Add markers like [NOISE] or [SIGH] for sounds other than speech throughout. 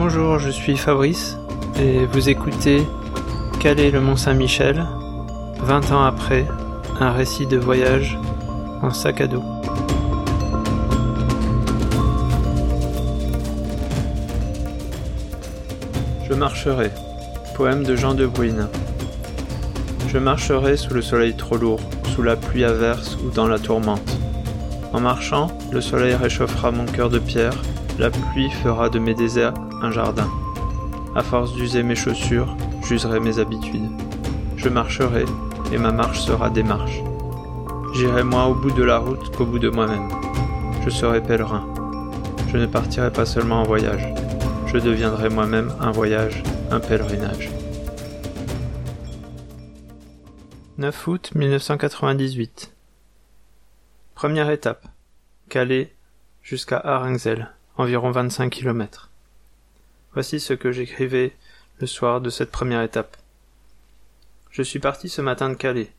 Bonjour, je suis Fabrice et vous écoutez Calais le Mont-Saint-Michel, 20 ans après, un récit de voyage en sac à dos. Je marcherai. Poème de Jean de Bruyne. Je marcherai sous le soleil trop lourd, sous la pluie averse ou dans la tourmente. En marchant, le soleil réchauffera mon cœur de pierre, la pluie fera de mes déserts un jardin. À force d'user mes chaussures, j'userai mes habitudes. Je marcherai, et ma marche sera des marches. J'irai moins au bout de la route qu'au bout de moi-même. Je serai pèlerin. Je ne partirai pas seulement en voyage. Je deviendrai moi-même un voyage, un pèlerinage. 9 août 1998 Première étape. Calais jusqu'à Arenzel, environ 25 km. Voici ce que j'écrivais le soir de cette première étape. Je suis parti ce matin de Calais.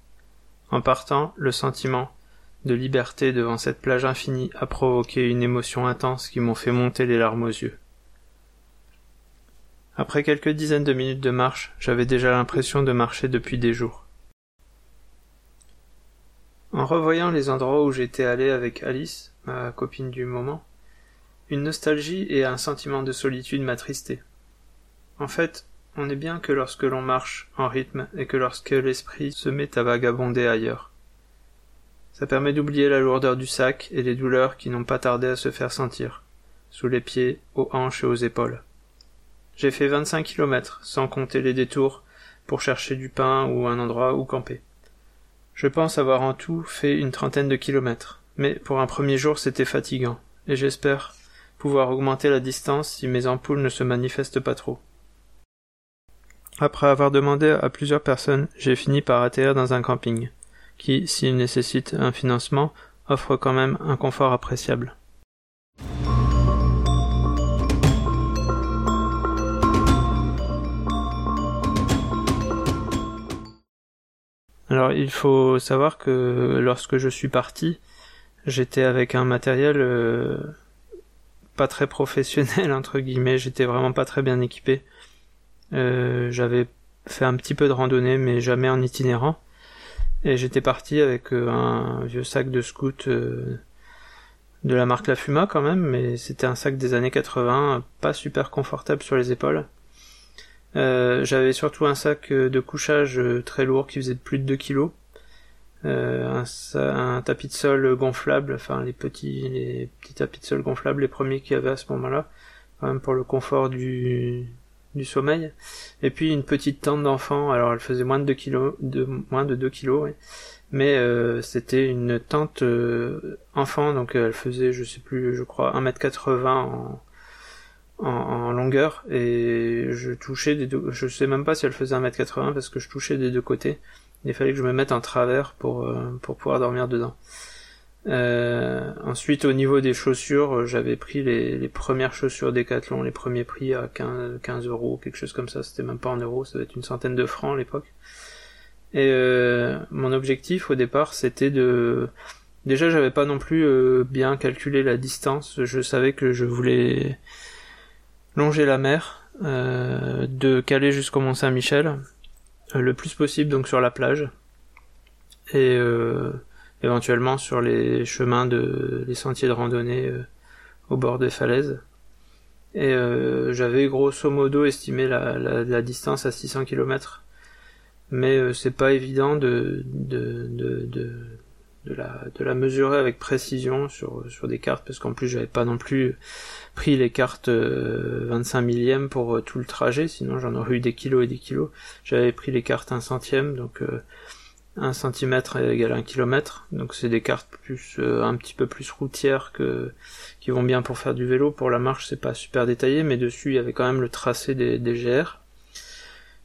En partant, le sentiment de liberté devant cette plage infinie a provoqué une émotion intense qui m'ont fait monter les larmes aux yeux. Après quelques dizaines de minutes de marche, j'avais déjà l'impression de marcher depuis des jours. En revoyant les endroits où j'étais allé avec Alice, ma copine du moment, une nostalgie et un sentiment de solitude m'attristaient. En fait, on n'est bien que lorsque l'on marche en rythme et que lorsque l'esprit se met à vagabonder ailleurs. Ça permet d'oublier la lourdeur du sac et les douleurs qui n'ont pas tardé à se faire sentir, sous les pieds, aux hanches et aux épaules. J'ai fait vingt-cinq kilomètres, sans compter les détours, pour chercher du pain ou un endroit où camper. Je pense avoir en tout fait une trentaine de kilomètres, mais pour un premier jour c'était fatigant, et j'espère pouvoir augmenter la distance si mes ampoules ne se manifestent pas trop. Après avoir demandé à plusieurs personnes, j'ai fini par atterrir dans un camping, qui, s'il nécessite un financement, offre quand même un confort appréciable. Alors il faut savoir que lorsque je suis parti, j'étais avec un matériel euh, pas très professionnel entre guillemets, j'étais vraiment pas très bien équipé. Euh, j'avais fait un petit peu de randonnée mais jamais en itinérant. Et j'étais parti avec euh, un vieux sac de scout de la marque La Fuma quand même, mais c'était un sac des années 80, pas super confortable sur les épaules. Euh, j'avais surtout un sac euh, de couchage euh, très lourd qui faisait plus de 2 kilos. Un, un, tapis de sol gonflable, enfin les petits, les petits tapis de sol gonflables, les premiers qu'il y avait à ce moment-là, quand même pour le confort du, du sommeil. Et puis une petite tente d'enfant, alors elle faisait moins de 2 kilos, de, moins de 2 kilos, mais euh, c'était une tente enfant, donc elle faisait, je sais plus, je crois 1m80 en, en, longueur et je touchais des deux, je sais même pas si elle faisait 1m80 parce que je touchais des deux côtés. Il fallait que je me mette en travers pour, euh, pour pouvoir dormir dedans. Euh, ensuite, au niveau des chaussures, j'avais pris les, les, premières chaussures Decathlon, les premiers prix à 15, 15 euros, quelque chose comme ça. C'était même pas en euros, ça devait être une centaine de francs à l'époque. Et euh, mon objectif au départ, c'était de... Déjà, j'avais pas non plus euh, bien calculé la distance. Je savais que je voulais longer la mer, euh, de Calais jusqu'au Mont Saint-Michel, euh, le plus possible donc sur la plage, et euh, éventuellement sur les chemins de les sentiers de randonnée au bord des falaises. Et j'avais grosso modo estimé la, la, distance à 600 km, mais c'est pas évident de, de, de, de de la, mesurer avec précision sur, des cartes parce qu'en plus j'avais pas non plus pris les cartes 25 euh, millième pour euh, tout le trajet. Sinon j'en aurais eu des kilos et des kilos. J'avais pris les cartes 1 centième donc euh, 1 centimètre égale 1 kilomètre. Donc c'est des cartes plus euh, un petit peu plus routières que qui vont bien pour faire du vélo. Pour la marche c'est pas super détaillé mais dessus il y avait quand même le tracé des, des GR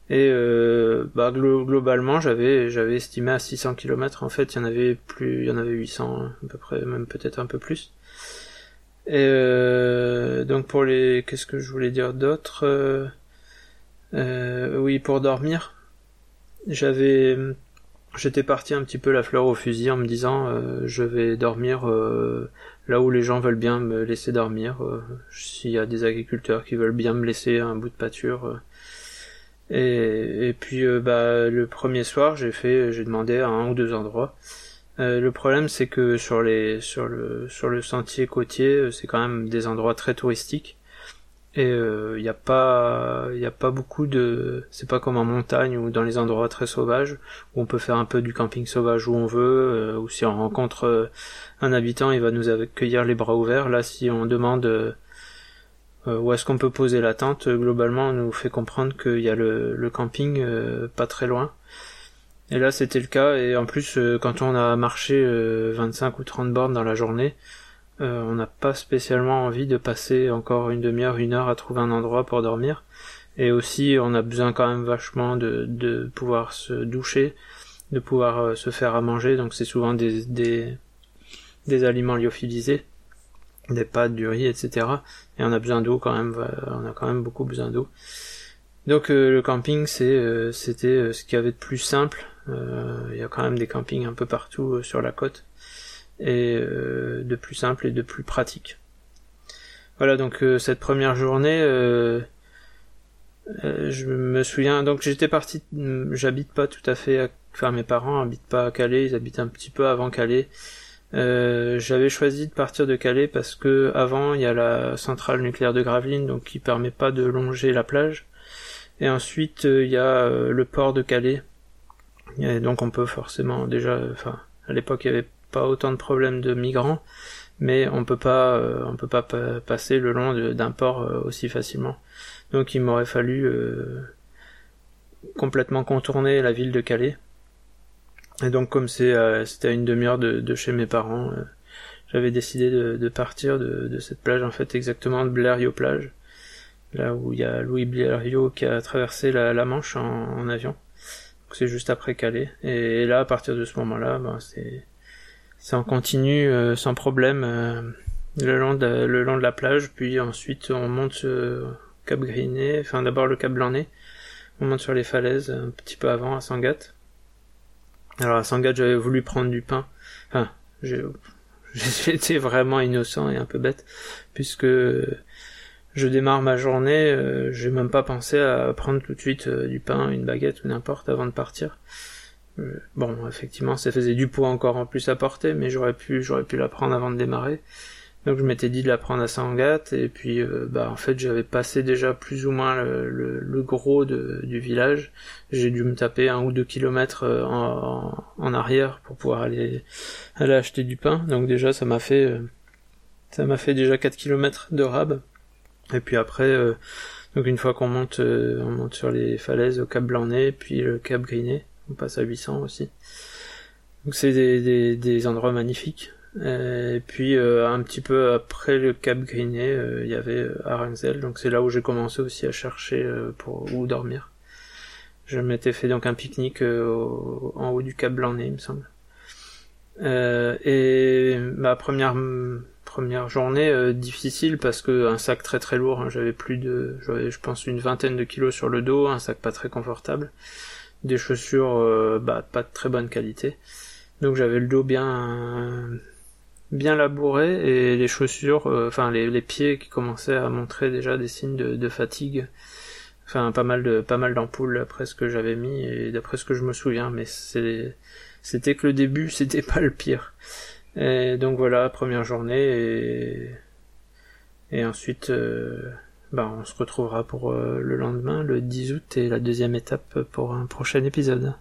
et euh, bah, globalement, j'avais j'avais estimé à 600 km. En fait, il y en avait plus, il y en avait 800 hein, à peu près, même peut-être un peu plus. Et euh, donc pour les, qu'est-ce que je voulais dire d'autre euh, euh Oui, pour dormir, j'avais, j'étais parti un petit peu la fleur au fusil en me disant, euh, je vais dormir là où les gens veulent bien me laisser dormir, s'il y a des agriculteurs qui veulent bien me laisser un bout de pâture. Et, puis bah le premier soir j'ai fait j'ai demandé à un ou deux endroits euh, le problème, c'est que sur les sur le sur le sentier côtier, euh, c'est quand même des endroits très touristiques et il euh, n'y a pas il y a pas beaucoup de c'est pas comme en montagne ou dans les endroits très sauvages où on peut faire un peu du camping sauvage où on veut ou si on rencontre un habitant, il va nous accueillir les bras ouverts. Là, si on demande où est-ce qu'on peut poser la tente, globalement, on nous fait comprendre qu'il y a le, le camping pas très loin et là, c'était le cas. Et en plus, euh, quand on a marché 25 euh, ou 30 bornes dans la journée, euh, on n'a pas spécialement envie de passer encore une demi-heure, une heure à trouver un endroit pour dormir. Et aussi, on a besoin quand même vachement de, de pouvoir se doucher, de pouvoir se faire à manger. Donc, c'est souvent des, des, des aliments lyophilisés, des pâtes, du riz, etc. Et on a besoin d'eau quand même. On a quand même beaucoup besoin d'eau. Donc, le camping, c'est, c'était ce qu'il y avait de plus simple euh, il y a quand même des campings un peu partout euh, sur la côte et euh, de plus simple et de plus pratique. Voilà donc cette première journée, je me souviens donc j'étais parti, j'habite pas tout à fait, enfin mes parents habitent pas à Calais, ils habitent un petit peu avant Calais. J'avais choisi de partir de Calais parce que avant il y a la centrale nucléaire de Gravelines donc qui permet pas de longer la plage et ensuite il y a le port de Calais et donc on peut forcément déjà, enfin, à l'époque il n'y avait pas autant de problèmes de migrants, mais on peut pas, euh, on peut pas passer le long d'un port euh, aussi facilement. Donc il m'aurait fallu euh, complètement contourner la ville de Calais. Et donc comme c'est c'était à une demi-heure de, chez mes parents, j'avais décidé de, partir de, cette plage en fait exactement de Blériot plage, là où il y a Louis Blériot qui a traversé la, Manche en avion c'est juste après Calais. Et là, à partir de ce moment-là, ben, c'est en continu euh, sans problème euh, le long de le long de la plage, puis ensuite on monte euh, Cap Griné, enfin d'abord le Cap Blanc-Nez, on monte sur les falaises un petit peu avant à Sangatte. Alors à Sangatte, j'avais voulu prendre du pain. Enfin, [LAUGHS] été vraiment innocent et un peu bête puisque je démarre ma journée, euh, j'ai même pas pensé à prendre tout de suite euh, du pain, une baguette ou n'importe avant de partir. Euh, bon, effectivement, ça faisait du poids encore en plus à porter, mais j'aurais pu, j'aurais pu la prendre avant de démarrer. Donc je m'étais dit de la prendre à Sangat, et puis bah en fait j'avais passé déjà plus ou moins le, gros du village. J'ai dû me taper un ou deux kilomètres en, en, arrière pour pouvoir aller aller acheter du pain. Donc déjà ça m'a fait ça m'a fait déjà 4 kilomètres de rab. Et puis après, euh, donc une fois qu'on monte, euh, on monte sur les falaises au Cap Blanc-Nez, puis le Cap Griné, on passe à 800 aussi. Donc c'est des, des, des, endroits magnifiques. Et puis euh, un petit peu après le Cap Griné, il y avait Arenzel, donc c'est là où j'ai commencé aussi à chercher pour où dormir. Je m'étais fait donc un pique-nique en haut du Cap Blanc-Nez, il me semble. et ma première première journée euh, difficile parce que un sac très très lourd, hein, j'avais plus de, j'avais je pense une vingtaine de kilos sur le dos, un sac pas très confortable, des chaussures euh, bah, pas de très bonne qualité, donc j'avais le dos bien bien labouré et les chaussures, euh, enfin les, les, pieds qui commençaient à montrer déjà des signes de, fatigue, enfin pas mal de pas mal d'ampoules après ce que j'avais mis et d'après ce que je me souviens, mais c'était que le début, [LAUGHS] c'était pas le pire. Et donc voilà, première journée et, et ensuite euh, bah, on se retrouvera pour euh, le lendemain, le 10 août et la deuxième étape pour un prochain épisode.